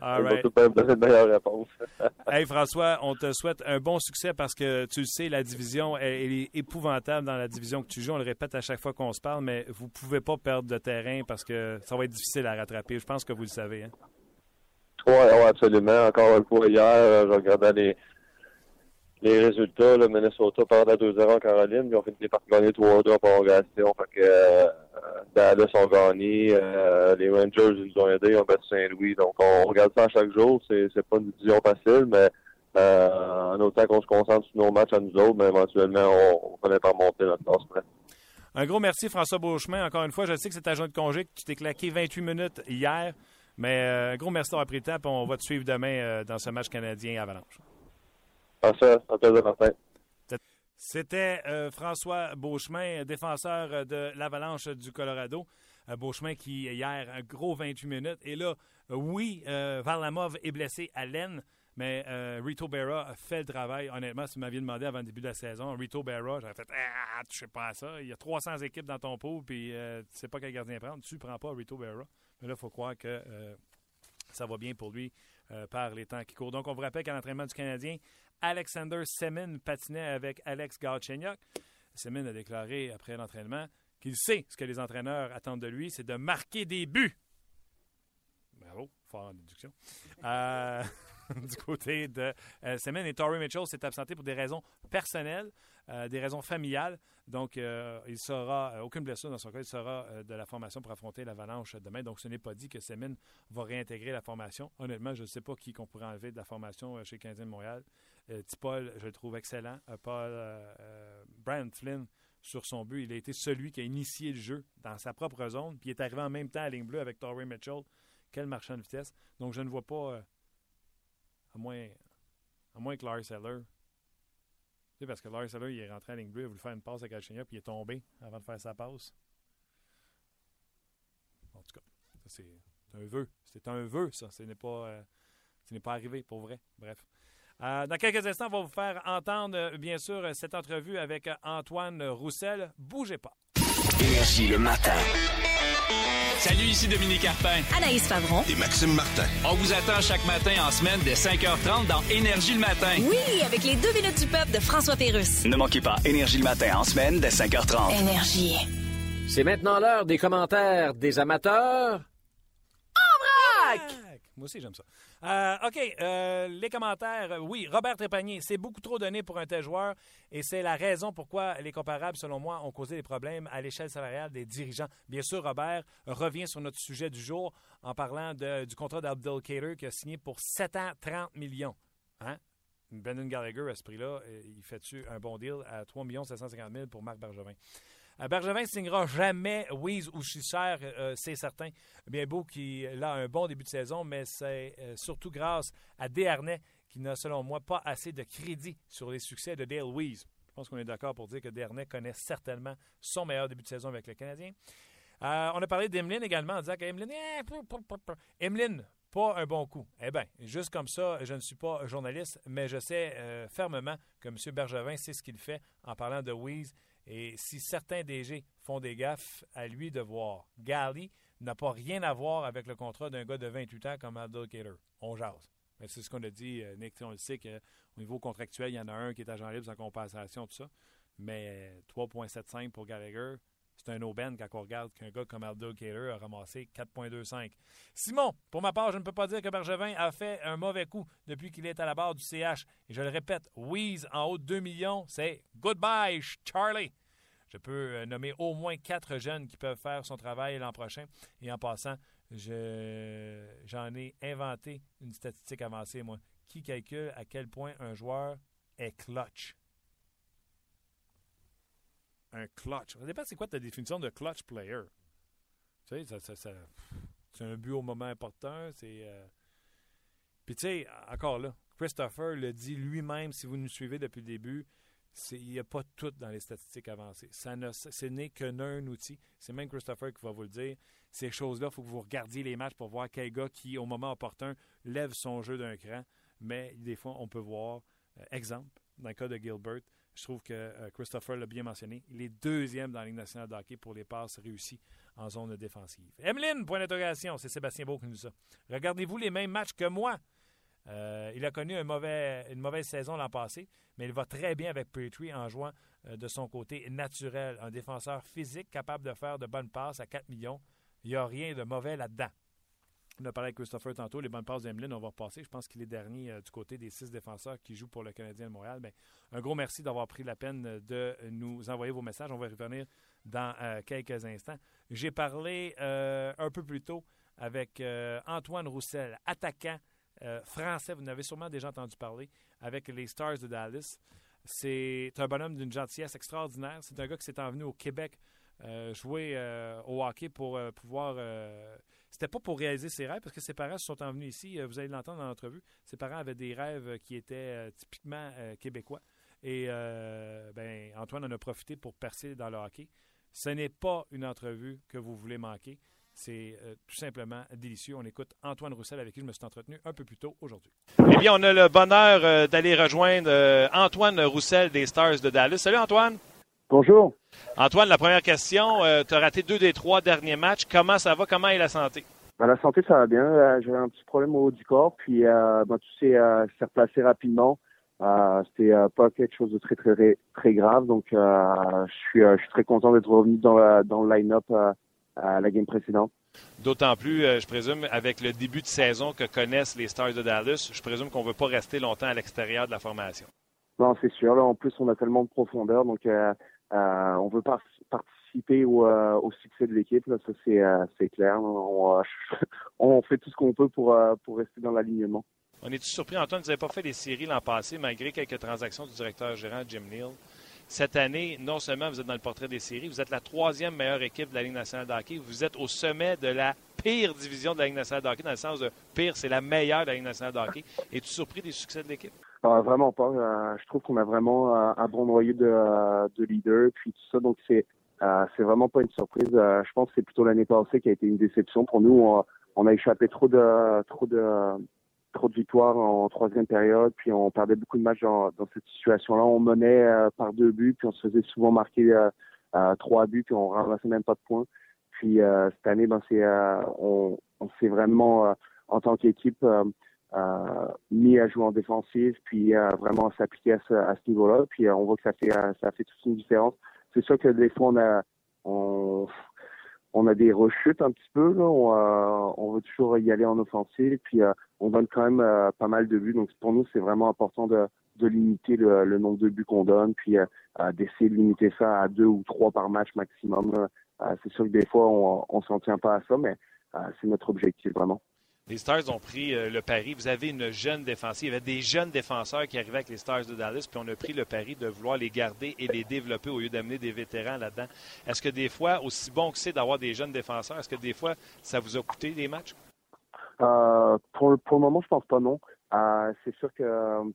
All right. Me donner une meilleure réponse. hey, François, on te souhaite un bon succès parce que, tu le sais, la division, elle, est épouvantable dans la division que tu joues. On le répète à chaque fois qu'on se parle, mais vous pouvez pas perdre de terrain parce que ça va être difficile à rattraper. Je pense que vous le savez, hein? Oui, ouais, absolument. Encore une fois, hier, euh, je regardais les, les résultats. Le Minnesota perdait 2-0 en Caroline, puis on fini par gagner 3-2 en prolongation. Fait euh, Dallas ont gagné, euh, les Rangers ils nous ont aidés, ont battu Saint-Louis. Donc on regarde ça chaque jour. C'est c'est pas une vision facile, mais en autant qu'on se concentre sur nos matchs à nous autres, mais éventuellement on, on par monter notre classement. Un gros merci François Beauchemin. Encore une fois, je sais que c'est ta journée de congé, que tu t'es claqué 28 minutes hier. Mais un euh, gros merci d'avoir pris le temps, puis on va te suivre demain euh, dans ce match canadien Avalanche. Parfait, Martin. C'était euh, François Beauchemin, défenseur de l'Avalanche du Colorado. Beauchemin qui, hier, un gros 28 minutes. Et là, oui, Varlamov est blessé à l'aine, mais Rito Berra a fait le travail. Honnêtement, si vous m'aviez demandé avant le début de la saison, Rito Berra, j'aurais fait Ah, tu sais pas à ça. Il y a 300 équipes dans ton pot, puis tu ne sais pas quel gardien prendre. Tu ne prends pas Rito Berra. Mais là, il faut croire que euh, ça va bien pour lui euh, par les temps qui courent. Donc, on vous rappelle qu'à l'entraînement du Canadien, Alexander Semin patinait avec Alex Galchenyuk. Semin a déclaré après l'entraînement qu'il sait ce que les entraîneurs attendent de lui, c'est de marquer des buts. Bravo, fort en déduction. Euh, du côté de Semin et Torrey Mitchell s'est absenté pour des raisons personnelles, des raisons familiales. Donc, euh, il sera, euh, aucune blessure dans son cas, il sera euh, de la formation pour affronter l'Avalanche demain. Donc, ce n'est pas dit que Semin va réintégrer la formation. Honnêtement, je ne sais pas qui qu'on pourrait enlever de la formation chez Canadien de Montréal. Tipol, je le trouve excellent. Paul Brian Flynn, sur son but, il a été celui qui a initié le jeu dans sa propre zone, puis il est arrivé en même temps à ligne bleue avec Torrey Mitchell. Quel marchand de vitesse. Donc, je ne vois pas, à moins, à moins que Lars Eller parce que Lars Eller, il est rentré à ligne bleue, il a voulu faire une passe à Galchenyuk, puis il est tombé avant de faire sa passe. En tout cas, c'est un vœu. C'est un vœu, ça. Ce n'est pas, euh, pas arrivé, pour vrai. Bref. Euh, dans quelques instants, on va vous faire entendre, euh, bien sûr, cette entrevue avec Antoine Roussel. Bougez pas. Énergie le matin. Salut, ici Dominique Carpin. Anaïs Favron. Et Maxime Martin. On vous attend chaque matin en semaine dès 5h30 dans Énergie le matin. Oui, avec les deux minutes du peuple de François Pérusse. Ne manquez pas Énergie le matin en semaine dès 5h30. Énergie. C'est maintenant l'heure des commentaires des amateurs. En vrac! Moi aussi, j'aime ça. Euh, OK, euh, les commentaires. Oui, Robert Trépanier, c'est beaucoup trop donné pour un tel joueur et c'est la raison pourquoi les comparables, selon moi, ont causé des problèmes à l'échelle salariale des dirigeants. Bien sûr, Robert revient sur notre sujet du jour en parlant du contrat d'Abdul Cater qui a signé pour 7 ans, 30 millions. Hein? Brendan Gallagher, à ce prix-là, euh, il fait-tu un bon deal à 3 750 000 pour Marc Bergevin? Euh, Bergevin signera jamais Wies ou Schisser, euh, c'est certain. Bien beau qu'il a un bon début de saison, mais c'est euh, surtout grâce à Desharnais qui n'a, selon moi, pas assez de crédit sur les succès de Dale Weiss. Je pense qu'on est d'accord pour dire que Desharnais connaît certainement son meilleur début de saison avec le Canadien. on a parlé d'Emeline également en disant qu'Emeline, eh, Emeline, pas un bon coup. Eh bien, juste comme ça, je ne suis pas journaliste, mais je sais fermement que M. Bergevin sait ce qu'il fait en parlant de Weiss et si certains DG font des gaffes, à lui de voir. Gally n'a pas rien à voir avec le contrat d'un gars de 28 ans comme Abdul Kader. On jase. Mais c'est ce qu'on a dit, euh, Nick. On le sait qu'au niveau contractuel, il y en a un qui est agent libre sans compensation, tout ça. Mais 3,75 pour Gallagher, c'est un aubaine quand on regarde qu'un gars comme Abdul Kader a ramassé 4,25. Simon, pour ma part, je ne peux pas dire que Bergevin a fait un mauvais coup depuis qu'il est à la barre du CH. Et je le répète, Wheeze en haut de 2 millions, c'est goodbye, Charlie. Je peux euh, nommer au moins quatre jeunes qui peuvent faire son travail l'an prochain. Et en passant, j'en ai inventé une statistique avancée, moi, qui calcule à quel point un joueur est clutch? Un clutch. Ça dépend c'est quoi ta définition de clutch player? Tu sais, ça, c'est un but au moment important. C'est. Euh, Puis tu sais, encore là, Christopher le dit lui-même, si vous nous suivez depuis le début, il n'y a pas tout dans les statistiques avancées. Ça ce n'est qu'un outil. C'est même Christopher qui va vous le dire. Ces choses-là, il faut que vous regardiez les matchs pour voir quel gars qui, au moment opportun, lève son jeu d'un cran. Mais des fois, on peut voir Euh, exemple, dans le cas de Gilbert, je trouve que euh, Christopher l'a bien mentionné. Il est deuxième dans la Ligue nationale de hockey pour les passes réussies en zone défensive. Emeline, point d'interrogation, c'est Sébastien Beau qui nous ça. Regardez-vous les mêmes matchs que moi? Euh, il a connu une mauvaise saison l'an passé, mais il va très bien avec Petrie en jouant euh, de son côté naturel. Un défenseur physique capable de faire de bonnes passes à 4 millions. Il n'y a rien de mauvais là-dedans. On a parlé avec Christopher tantôt, les bonnes passes d'Emeline, on va repasser. Je pense qu'il est dernier euh, du côté des six défenseurs qui jouent pour le Canadien de Montréal. Mais un gros merci d'avoir pris la peine de nous envoyer vos messages. On va y revenir dans euh, quelques instants. J'ai parlé euh, un peu plus tôt avec euh, Antoine Roussel, attaquant euh, français. Vous en avez sûrement déjà entendu parler avec les Stars de Dallas. C'est un bonhomme d'une gentillesse extraordinaire. C'est un gars qui s'est envenu au Québec euh, jouer euh, au hockey pour euh, pouvoir. Euh, C'était pas pour réaliser ses rêves parce que ses parents se sont envenus ici. Euh, Vous allez l'entendre dans l'entrevue. Ses parents avaient des rêves qui étaient euh, typiquement euh, québécois. Et euh, ben, Antoine en a profité pour percer dans le hockey. Ce n'est pas une entrevue que vous voulez manquer. C'est euh, tout simplement délicieux. On écoute Antoine Roussel avec qui je me suis entretenu un peu plus tôt aujourd'hui. Eh bien, on a le bonheur euh, d'aller rejoindre euh, Antoine Roussel des Stars de Dallas. Salut Antoine. Bonjour. Antoine, la première question. tu as raté deux des trois derniers matchs. Comment ça va? Comment est la santé? Ben, la santé, ça va bien. Euh, J'avais un petit problème au haut du corps, puis euh, ben, tout s'est euh, replacé rapidement. Euh, C'était euh, pas quelque chose de très très très grave, donc euh, je suis euh, je suis très content d'être revenu dans la, dans le line-up euh, à la game précédente. D'autant plus, euh, je présume, avec le début de saison que connaissent les Stars de Dallas, je présume qu'on ne veut pas rester longtemps à l'extérieur de la formation. C'est sûr. En plus, on a tellement de profondeur, donc euh, euh, on veut par- participer au, euh, au succès de l'équipe. Ça c'est clair. On, fait tout ce qu'on peut pour rester dans l'alignement. On est-tu surpris, Antoine, vous n'avez pas fait les séries l'an passé, malgré quelques transactions du directeur gérant Jim Neal. Cette année, non seulement vous êtes dans le portrait des séries, vous êtes la troisième meilleure équipe de la Ligue nationale de hockey. Vous êtes au sommet de la pire division de la Ligue nationale de hockey, dans le sens de pire, c'est la meilleure de la Ligue nationale de hockey. Es-tu surpris des succès de l'équipe? Euh, vraiment pas. Euh, je trouve qu'on a vraiment euh, un bon noyau de, euh, de leaders, puis tout ça. Donc c'est euh, c'est vraiment pas une surprise. Euh, je pense que c'est plutôt l'année passée qui a été une déception pour nous. On, on a échappé trop de trop de trop de victoires en troisième période, puis on perdait beaucoup de matchs dans, dans cette situation-là. On menait euh, par deux buts, puis on se faisait souvent marquer trois buts, puis on ramassait même pas de points. Puis cette année, ben c'est on, on s'est vraiment en tant qu'équipe mis à jouer en défensive, puis euh, vraiment s'appliquer à ce, à ce niveau-là. Puis euh, on voit que ça fait euh, ça fait toute une différence. C'est sûr que des fois on a on, a des rechutes un petit peu. Là. On, euh, veut toujours y aller en offensive, puis euh, on donne quand même euh, pas mal de buts. Donc pour nous, c'est vraiment important de, de limiter le, le nombre de buts qu'on donne, puis euh, euh, d'essayer de limiter ça à deux ou trois par match maximum. Euh, c'est sûr que des fois, on, on s'en tient pas à ça, mais euh, c'est notre objectif vraiment. Les Stars ont pris euh, le pari. Vous avez une jeune défensive. Il y avait des jeunes défenseurs qui arrivaient avec les Stars de Dallas, puis on a pris le pari de vouloir les garder et les développer au lieu d'amener des vétérans là-dedans. Est-ce que des fois, aussi bon que c'est d'avoir des jeunes défenseurs, est-ce que des fois, ça vous a coûté des matchs? Euh, pour, le moment, je pense pas non. Euh, c'est sûr que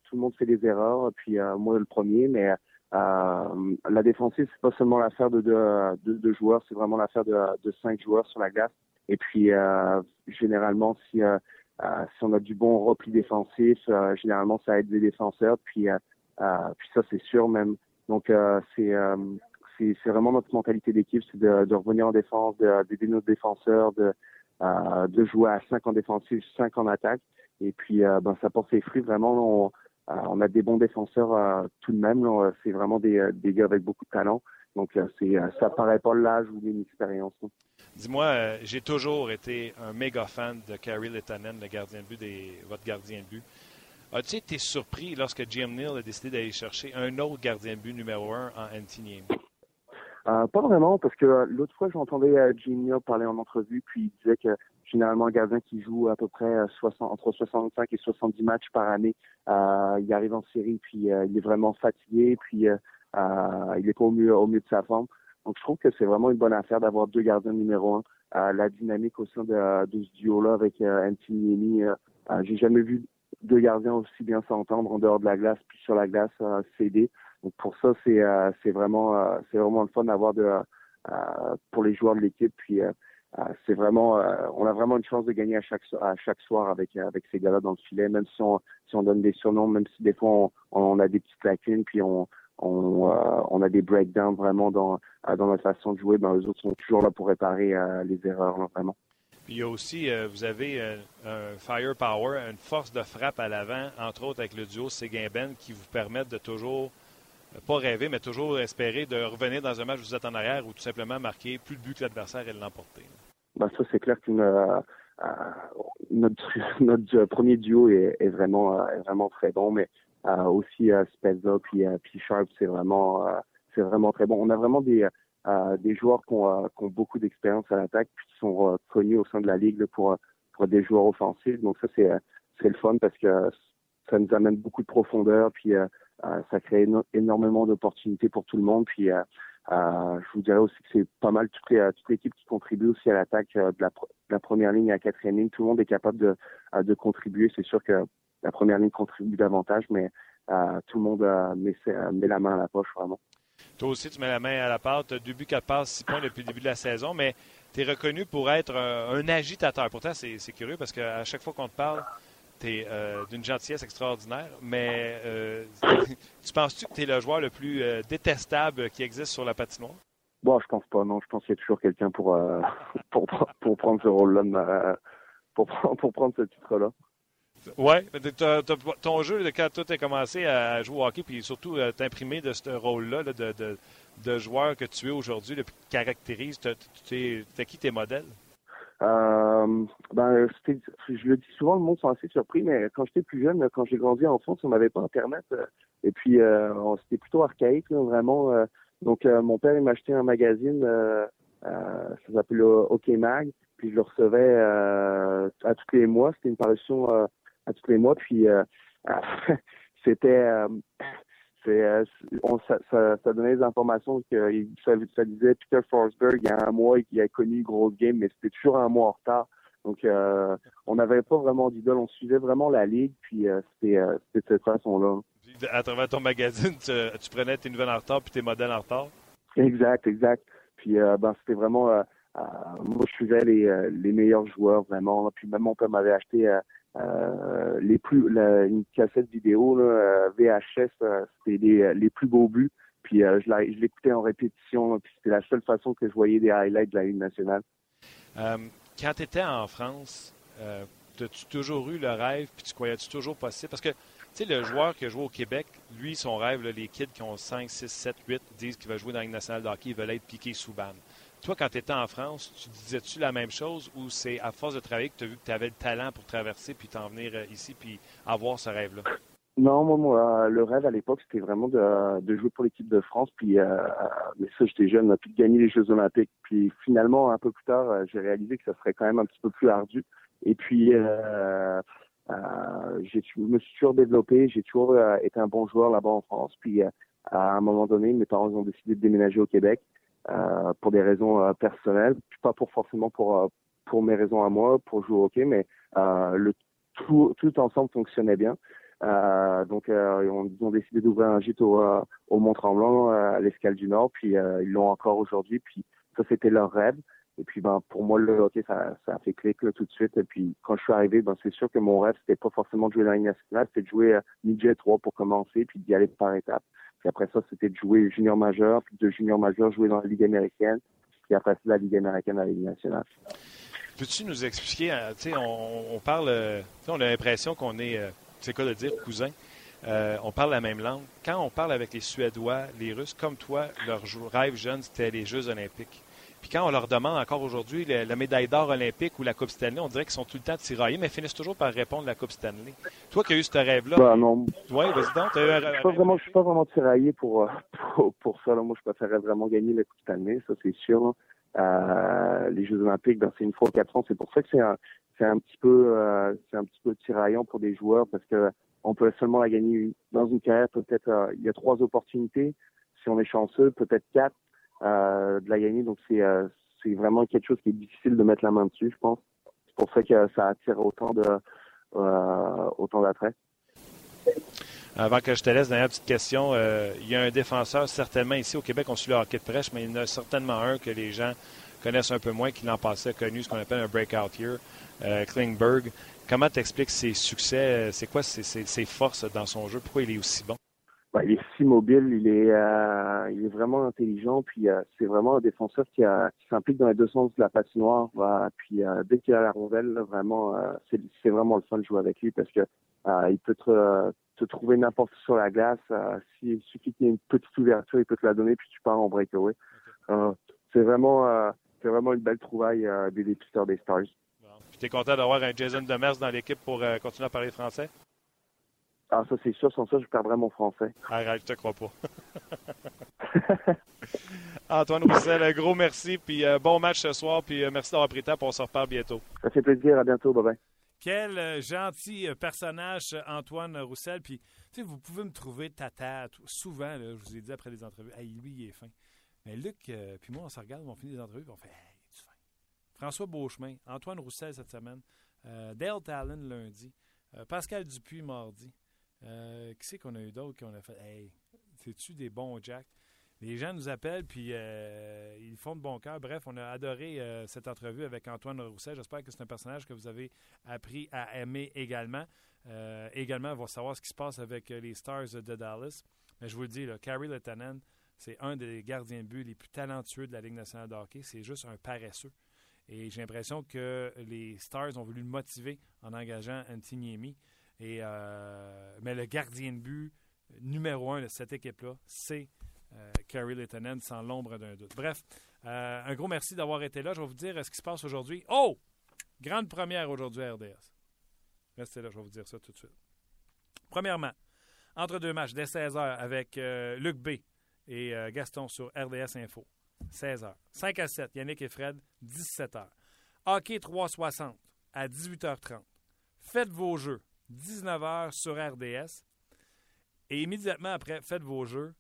tout le monde fait des erreurs, puis moi le premier, mais la défensive, c'est pas seulement l'affaire de deux de, de joueurs, c'est vraiment l'affaire de cinq joueurs sur la glace. Et puis euh, généralement, si euh, euh, si on a du bon repli défensif, généralement ça aide les défenseurs. Puis puis ça c'est sûr même. Donc c'est c'est vraiment notre mentalité d'équipe, c'est de, de revenir en défense, de- d'aider nos défenseurs, de euh, de jouer à 5 en défensive, 5 en attaque. Et puis, euh, ben, ça porte ses fruits. Vraiment, on, euh, on a des bons défenseurs tout de même. C'est vraiment des, des gars avec beaucoup de talent. Donc, c'est, ça paraît pas l'âge ou l'inexpérience. Dis-moi, euh, j'ai toujours été un méga fan de Carrie Letanen, le gardien de but, des, votre gardien de but. As-tu été surpris lorsque Jim Neal a décidé d'aller chercher un autre gardien de but numéro un en Antiniemi? Euh, pas vraiment, parce que euh, l'autre fois, j'entendais Jimmy Neal parler en entrevue, puis il disait que généralement, un gardien qui joue à peu près 60, entre 65 et 70 matchs par année, il arrive en série, puis il est vraiment fatigué, puis il est pas au mieux, au mieux de sa forme. Donc, je trouve que c'est vraiment une bonne affaire d'avoir deux gardiens numéro un. Euh, la dynamique au sein de, ce duo-là avec euh, Anthony euh, euh, j'ai jamais vu deux gardiens aussi bien s'entendre en dehors de la glace puis sur la glace euh, s'aider. Donc pour ça, c'est c'est vraiment c'est vraiment le fun d'avoir de pour les joueurs de l'équipe. Puis c'est vraiment, on a vraiment une chance de gagner à chaque soir avec ces gars-là dans le filet, même si on si on donne des surnoms, même si des fois on, on a des petites lacunes, puis on on, on a des breakdowns vraiment dans dans notre façon de jouer. Ben eux autres sont toujours là pour réparer les erreurs, là, vraiment. Puis il y a aussi, vous avez un firepower, une force de frappe à l'avant, entre autres avec le duo Seguin-Ben, qui vous permettent de toujours pas rêver, mais toujours espérer de revenir dans un match où vous êtes en arrière ou tout simplement marquer plus de buts que l'adversaire et l'emporter. Ben ça, c'est clair que euh, euh, notre, notre, premier duo est, est, vraiment, euh, est vraiment très bon, mais euh, aussi Spezza puis, puis Sharp, c'est vraiment, c'est vraiment très bon. On a vraiment des, des joueurs qui ont, qui ont beaucoup d'expérience à l'attaque puis qui sont connus au sein de la ligue pour, pour des joueurs offensifs. Donc ça, c'est, c'est le fun parce que ça nous amène beaucoup de profondeur puis euh, ça crée énormément d'opportunités pour tout le monde. Puis euh, euh, je vous dirais aussi que c'est pas mal toute, l'équipe qui contribue aussi à l'attaque de la, première ligne à la quatrième ligne. Tout le monde est capable de, de contribuer. C'est sûr que la première ligne contribue davantage, mais tout le monde met, met, la main à la poche vraiment. Toi aussi, tu mets la main à la pâte. Deux buts, quatre passes, six points depuis le début de la saison, mais tu es reconnu pour être un, agitateur. Pourtant, c'est curieux parce qu'à chaque fois qu'on te parle, tu es euh, d'une gentillesse extraordinaire, mais euh, tu penses-tu que tu es le joueur le plus euh, détestable qui existe sur la patinoire? Bon, je pense pas, non. Je pense qu'il y a toujours quelqu'un pour, pour, pour, prendre ce rôle-là, pour, pour prendre ce titre-là. Oui, ton jeu, quand tu as commencé à jouer au hockey, puis surtout t'imprimer de ce rôle-là de, de, joueur que tu es aujourd'hui, qui caractérise, tu qui tes modèles? Euh, ben, je le dis souvent, le monde sont assez surpris, mais quand j'étais plus jeune, quand j'ai grandi en France, on n'avait pas Internet. Euh, et puis, euh, c'était plutôt archaïque, vraiment. Euh, donc, mon père, il m'a acheté un magazine, ça s'appelle OK Mag, puis je le recevais à tous les mois. C'était une parution à tous les mois. Puis, c'était euh, on, ça, ça, ça, donnait des informations que ça, ça, disait Peter Forsberg il y a un mois et qu'il a connu Grosse Game, mais c'était toujours un mois en retard. Donc, euh, on n'avait pas vraiment d'idole. On suivait vraiment la ligue, puis euh, c'était euh, de cette façon-là. À travers ton magazine, tu, tu, prenais tes nouvelles en retard puis tes modèles en retard? Exact, exact. Puis, euh, ben, c'était vraiment... moi, je suivais les, les meilleurs joueurs, vraiment. Puis, même mon père m'avait acheté euh, les plus la, une cassette vidéo euh, VHS, euh, c'était les, les, plus beaux buts. Puis je l'écoutais en répétition. puis c'était la seule façon que je voyais des highlights de la Ligue nationale. quand tu étais en France, as-tu toujours eu le rêve, puis tu croyais-tu toujours possible? Parce que, tu sais, le joueur qui a joué au Québec, lui, son rêve, les kids qui ont 5, 6, 7, 8, disent qu'il va jouer dans la Ligue nationale de hockey, ils veulent être piqués sous ban. Toi, quand tu étais en France, tu disais-tu la même chose ou c'est à force de travailler que tu as vu que tu avais le talent pour traverser puis t'en venir euh, ici puis avoir ce rêve-là? Non, moi, moi, le rêve à l'époque, c'était vraiment de, jouer pour l'équipe de France. Puis, euh, mais ça, j'étais jeune, puis de gagner les Jeux Olympiques. Puis, finalement, un peu plus tard, euh, j'ai réalisé que ça serait quand même un petit peu plus ardu. Et puis, euh, euh, je me suis toujours développé. J'ai toujours été un bon joueur là-bas en France. Puis, à un moment donné, mes parents ont décidé de déménager au Québec. Euh, pour des raisons euh, personnelles, pas pour forcément pour euh, pour mes raisons à moi, pour jouer au hockey, mais le tout, tout ensemble fonctionnait bien. Euh, donc, ils ont décidé d'ouvrir un gîte au, au Mont-Tremblant, à l'Escale du Nord, puis ils l'ont encore aujourd'hui. Puis ça, c'était leur rêve. Et puis, ben, pour moi, le hockey, ça, ça a fait clic là, tout de suite. Et puis, quand je suis arrivé, ben, c'est sûr que mon rêve, c'était pas forcément de jouer dans la Ligue nationale, c'était de jouer à midget 3 pour commencer, puis d'y aller par étapes. Puis après ça, c'était de jouer junior majeur, puis de junior majeur, jouer dans la Ligue américaine, puis après ça, la Ligue américaine à la Ligue nationale. Peux-tu nous expliquer, euh, on, parle, euh, on a l'impression qu'on est, euh, c'est quoi de dire, cousin? on parle la même langue. Quand on parle avec les Suédois, les Russes, comme toi, leur rêve jeune, c'était les Jeux olympiques. Puis quand on leur demande encore aujourd'hui la, médaille d'or olympique ou la Coupe Stanley, on dirait qu'ils sont tout le temps tiraillés, mais finissent toujours par répondre la Coupe Stanley. Toi qui as eu ce rêve-là? Bah, non. Ouais, vas-y donc. Eu un... Je suis pas vraiment, je suis pas vraiment tiraillé pour, euh, pour, pour, ça. Là. Moi, je préférerais vraiment gagner la Coupe Stanley, ça c'est sûr. Euh, les Jeux Olympiques, ben, c'est une fois quatre ans. C'est pour ça que c'est un, c'est un petit peu, euh, c'est un petit peu tiraillant pour des joueurs parce que on peut seulement la gagner dans une carrière. Peut-être, euh, il y a trois opportunités. Si on est chanceux, peut-être quatre de la gagner. Donc c'est, c'est vraiment quelque chose qui est difficile de mettre la main dessus, je pense. C'est pour ça que ça attire autant de euh, autant d'attrait. Avant que je te laisse, dernière petite question. Euh, il y a un défenseur, certainement ici au Québec, on suit le hockey de prêche, mais il y en a certainement un que les gens connaissent un peu moins, qui l'an passé a connu ce qu'on appelle un breakout year, euh, Klingberg. Comment t'expliques ses succès? C'est quoi ses, ses- ses forces dans son jeu? Pourquoi il est aussi bon? Ouais, il est si mobile, il est, euh, il est vraiment intelligent, puis euh, c'est vraiment un défenseur qui, a- qui s'implique dans les deux sens de la patinoire. puis euh, dès qu'il a la rondelle, là, vraiment, euh, c'est, c'est vraiment le fun de jouer avec lui parce que euh, il peut te, te trouver n'importe où sur la glace. Euh, S'il suffit qu'il y ait une petite ouverture, il peut te la donner, puis tu pars en breakaway. Euh, c'est vraiment, euh, c'est vraiment une belle trouvaille euh, des dépisteurs des Stars. Puis t'es content d'avoir un Jason Demers dans l'équipe pour continuer à parler français? Ah, ça c'est sûr, sans ça, je perdrais mon français. Arrête, je te crois pas. Antoine Roussel, un gros merci, puis euh, bon match ce soir, puis euh, merci d'avoir pris le temps, puis on se reparle bientôt. Ça fait plaisir, à bientôt, bye bye. Quel euh, gentil personnage, Antoine Roussel. Puis, tu sais, vous pouvez me trouver tata. Souvent, là, je vous ai dit après les entrevues, hey, lui, il est fin. Mais Luc, euh, puis moi, on se regarde, on finit les entrevues, puis on fait, hey, il est fin? François Beauchemin, Antoine Roussel cette semaine, euh, Dale Talon lundi, euh, Pascal Dupuis mardi. Euh, qui c'est qu'on a eu d'autres qu'on a fait, hey, c'est-tu des bons Jack? Les gens nous appellent, puis euh, ils font de bon cœur. Bref, on a adoré euh, cette entrevue avec Antoine Roussel. J'espère que c'est un personnage que vous avez appris à aimer également. Également, on va savoir ce qui se passe avec les Stars de Dallas. Mais je vous le dis, là, Carey Letanen, c'est un des gardiens de but les plus talentueux de la Ligue nationale de hockey. C'est juste un paresseux. Et j'ai l'impression que les Stars ont voulu le motiver en engageant Antiniemi. Euh, mais le gardien de but numéro un de cette équipe-là, c'est euh, Carey Letanen, sans l'ombre d'un doute. Bref, euh, un gros merci d'avoir été là. Je vais vous dire euh, ce qui se passe aujourd'hui. Oh! Grande première aujourd'hui à RDS. Restez là, je vais vous dire ça tout de suite. Premièrement, entre deux matchs, dès 16h, avec euh, Luc B et euh, Gaston sur RDS Info. 16h. 5 à 7, Yannick et Fred, 17h. Hockey 360 à 18h30. Faites vos jeux, 19h sur RDS. Et immédiatement après, faites vos jeux.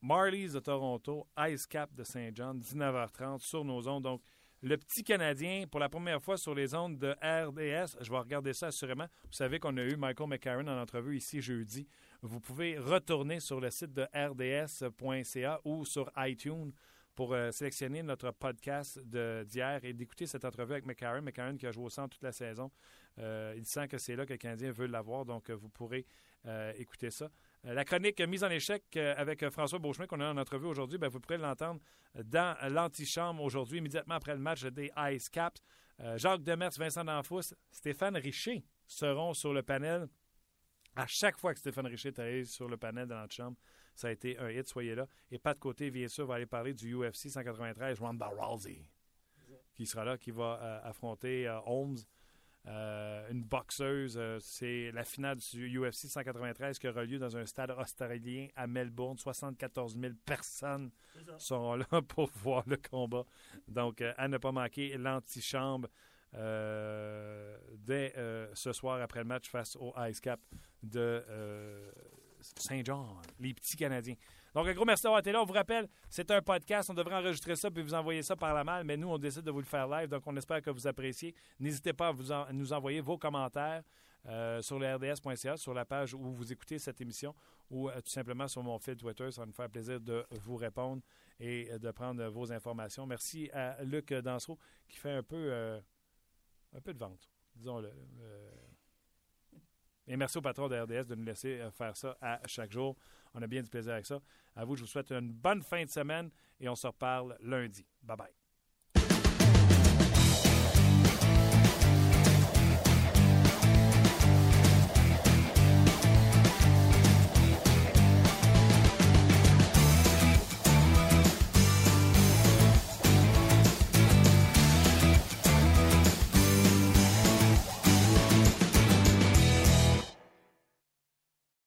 Marlies de Toronto, Ice Cap de Saint John, 19h30 sur nos ondes. Donc, le petit Canadien, pour la première fois sur les ondes de RDS, je vais regarder ça assurément. Vous savez qu'on a eu Michael McCarron en entrevue ici jeudi. Vous pouvez retourner sur le site de rds.ca ou sur iTunes pour euh, sélectionner notre podcast d'hier et d'écouter cette entrevue avec McCarron. McCarron qui a joué au centre toute la saison. Euh, il sent que c'est là que le Canadien veut l'avoir, donc euh, vous pourrez euh, écouter ça. La chronique mise en échec avec François Beauchemin qu'on a en entrevue aujourd'hui, ben, vous pourrez l'entendre dans l'antichambre aujourd'hui, immédiatement après le match des Ice Caps. Jacques Demers, Vincent D'Anfous, Stéphane Richer seront sur le panel. À chaque fois que Stéphane Richer est allé sur le panel de l'antichambre, ça a été un hit, soyez là. Et Pat Côté, bien sûr, va aller parler du UFC 193, Ronda Rousey, qui sera là, qui va affronter Holmes. Euh, une boxeuse. euh, c'est la finale du UFC 193 qui aura lieu dans un stade australien à Melbourne. 74 000 personnes seront là pour voir le combat. Donc, euh, à ne pas manquer l'antichambre dès ce soir après le match face au Ice Cap de Saint-Jean, les petits Canadiens. Donc, un gros merci d'avoir été là. On vous rappelle, c'est un podcast. On devrait enregistrer ça puis vous envoyer ça par la malle, mais nous, on décide de vous le faire live. Donc, on espère que vous appréciez. N'hésitez pas à vous nous envoyer vos commentaires euh, sur le rds.ca, sur la page où vous écoutez cette émission, ou euh, tout simplement sur mon fil Twitter. Ça va nous faire plaisir de vous répondre et euh, de prendre vos informations. Merci à Luc Dansereau qui fait un peu, un peu de vente, disons-le. Et merci au patron de RDS de nous laisser faire ça à chaque jour. On a bien du plaisir avec ça. À vous, je vous souhaite une bonne fin de semaine et on se reparle lundi. Bye bye.